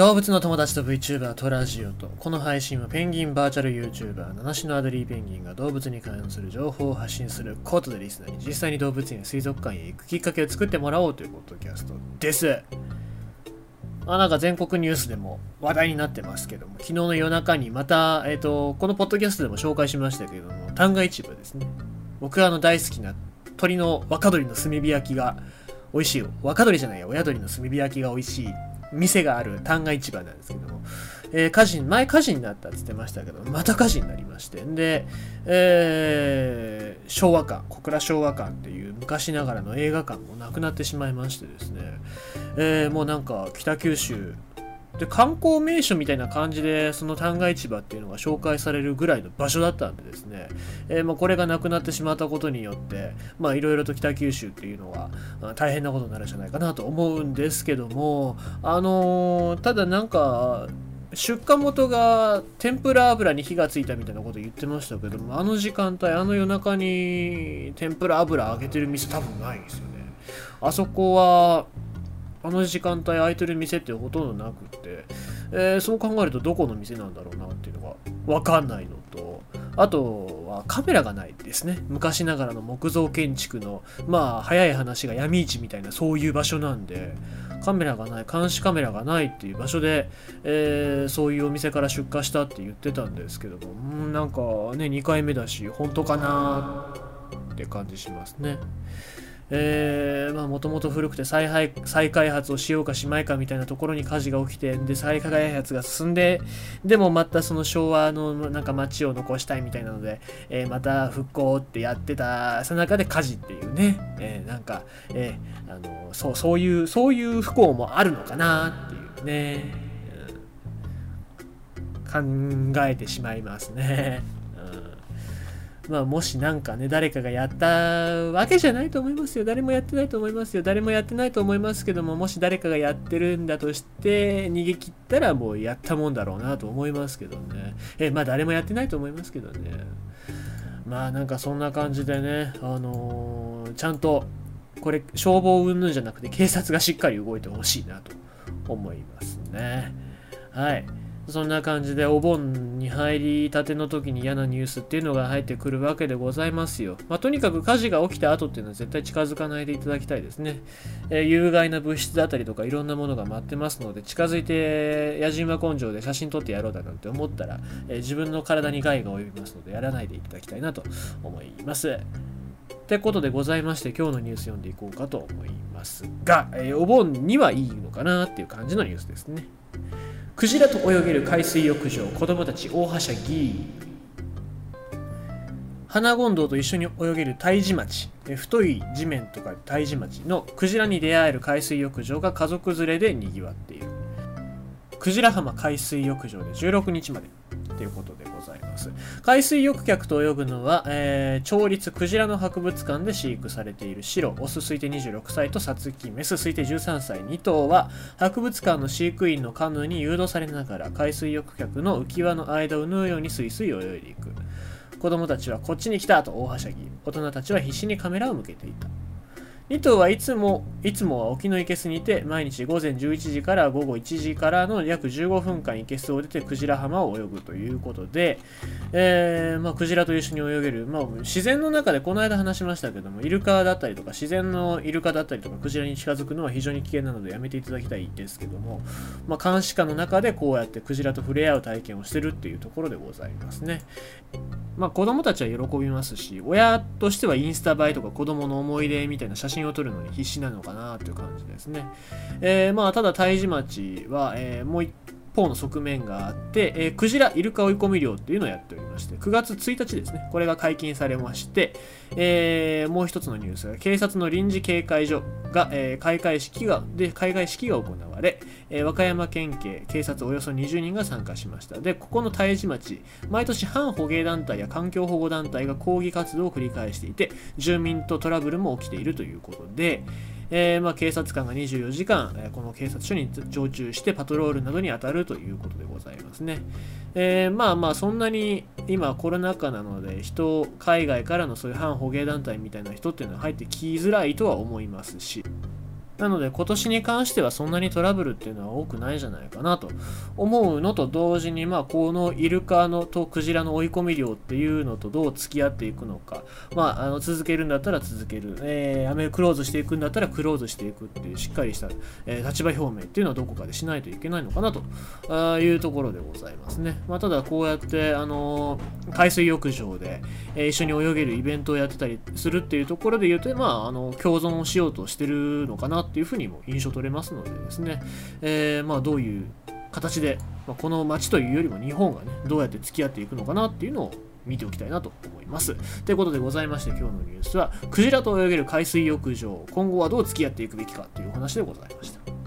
動物の友達と VTuber トラジオとこの配信はペンギンバーチャル YouTuber 七種のアドリーペンギンが動物に関する情報を発信することでリスナーに実際に動物園水族館へ行くきっかけを作ってもらおうというポッドキャストです。あなんか全国ニュースでも話題になってますけども昨日の夜中にまた、えーと、このポッドキャストでも紹介しましたけども旦過市場ですね。僕があの大好きな鶏の若鶏の炭火焼きが美味しい。若鶏じゃないや親鶏の炭火焼きが美味しい。店がある旦過市場なんですけども、えー、火事、前火事になったって言ってましたけど、また火事になりまして、で、えー、昭和館、小倉昭和館っていう昔ながらの映画館もなくなってしまいましてですね、えー、もうなんか北九州、で観光名所みたいな感じでその旦過市場っていうのが紹介されるぐらいの場所だったんでですね、えー、まあ、これがなくなってしまったことによっていろいろと北九州っていうのは大変なことになるんじゃないかなと思うんですけどもあのー、ただなんか出荷元が天ぷら油に火がついたみたいなこと言ってましたけどもあの時間帯あの夜中に天ぷら油揚げてる店多分ないんですよね。あそこはあの時間帯空いてる店ってほとんどなくって、えー、そう考えるとどこの店なんだろうなっていうのがわかんないのと、あとはカメラがないですね。昔ながらの木造建築の、まあ早い話が闇市みたいなそういう場所なんで、カメラがない、監視カメラがないっていう場所で、えー、そういうお店から出荷したって言ってたんですけども、んなんかね、2回目だし、本当かなって感じしますね。え、まもともと古くて再配再開発をしようかしまいかみたいなところに火事が起きてで再開発が進んででもまたその昭和のなんか街を残したいみたいなので、えー、また復興ってやってたさなかで火事っていうね、えー、なんか、えー、あのそうそういうそういう不幸もあるのかなっていうね、考えてしまいますね。まあ、もしなんかね、誰かがやったわけじゃないと思いますよ。誰もやってないと思いますよ。誰もやってないと思いますけども、もし誰かがやってるんだとして、逃げ切ったらもうやったもんだろうなと思いますけどね。え、まあ誰もやってないと思いますけどね。まあなんかそんな感じでね、あのー、ちゃんと、これ消防云々じゃなくて警察がしっかり動いてほしいなと思いますね。はい。そんな感じでお盆に入りたての時に嫌なニュースっていうのが入ってくるわけでございますよ。まあ、とにかく火事が起きた後っていうのは絶対近づかないでいただきたいですね。えー、有害な物質だったりとかいろんなものが待ってますので、近づいて野人は根性で写真撮ってやろうだなんて思ったら、えー、自分の体に害が及びますので、やらないでいただきたいなと思います。ってことでございまして、今日のニュース読んでいこうかと思いますが、えー、お盆にはいいのかなっていう感じのニュースですね。クジラと泳げる海水浴場子供たち大はしゃぎ。花権堂と一緒に泳げる胎児町太い地面とか胎児町のクジラに出会える海水浴場が家族連れでにぎわっている。クジラ浜海水浴場で16日までということでございます。海水浴客と泳ぐのは、えー、町立クジラの博物館で飼育されている白、オス推定26歳とサツキ、メス推定13歳2頭は、博物館の飼育員のカヌーに誘導されながら海水浴客の浮き輪の間を縫うようにスイスイ泳いでいく。子供たちはこっちに来たと大はしゃぎ、大人たちは必死にカメラを向けていた。2頭はいつも、いつもは沖の生けすにて、毎日午前11時から午後1時からの約15分間生けすを出てクジラ浜を泳ぐということで、えー、まあ、クジラと一緒に泳げる、まあ、自然の中でこの間話しましたけども、イルカだったりとか、自然のイルカだったりとか、クジラに近づくのは非常に危険なのでやめていただきたいですけども、まあ、監視下の中でこうやってクジラと触れ合う体験をしてるっていうところでございますね。まあ、子供たちは喜びますし、親としてはインスタ映えとか子供の思い出みたいな写真を撮るのに必死なのかなという感じですね。えー、まあ、ただ、胎児町は、えー、もう一方の側面があって、えー、クジライルカ追い込み漁っていうのをやっておりまして、9月1日ですね、これが解禁されまして、えー、もう一つのニュースが、警察の臨時警戒所が、えー、開会式が、で、開会式が行われ、えー、和歌山県警、警察およそ20人が参加しました。で、ここの胎児町、毎年反捕鯨団体や環境保護団体が抗議活動を繰り返していて、住民とトラブルも起きているということで、えー、まあ、警察官が24時間、えこの警察署に常駐してパトロールなどに当たるということでございますね。えー、まあまあそんなに今コロナ禍なので人海外からのそういう反捕鯨団体みたいな人っていうのは入ってきづらいとは思いますしなので今年に関してはそんなにトラブルっていうのは多くないじゃないかなと思うのと同時に、まあ、このイルカのとクジラの追い込み量っていうのとどう付き合っていくのか、まあ、あの続けるんだったら続ける、えー、やめクローズしていくんだったらクローズしていくっていうしっかりした、えー、立場表明っていうのはどこかでしないといけないのかなと。いうところでございますね。まあ、ただこうやって、あのー、海水浴場で、えー、一緒に泳げるイベントをやってたりするっていうところで言うと、まあ、あの共存をしようとしてるのかなっていうふうにも印象取れますのでですね、えー、まあ、どういう形で、まあ、この街というよりも日本がね、どうやって付き合っていくのかなっていうのを見ておきたいなと思います。ということでございまして今日のニュースは、クジラと泳げる海水浴場、今後はどう付き合っていくべきかというお話でございました。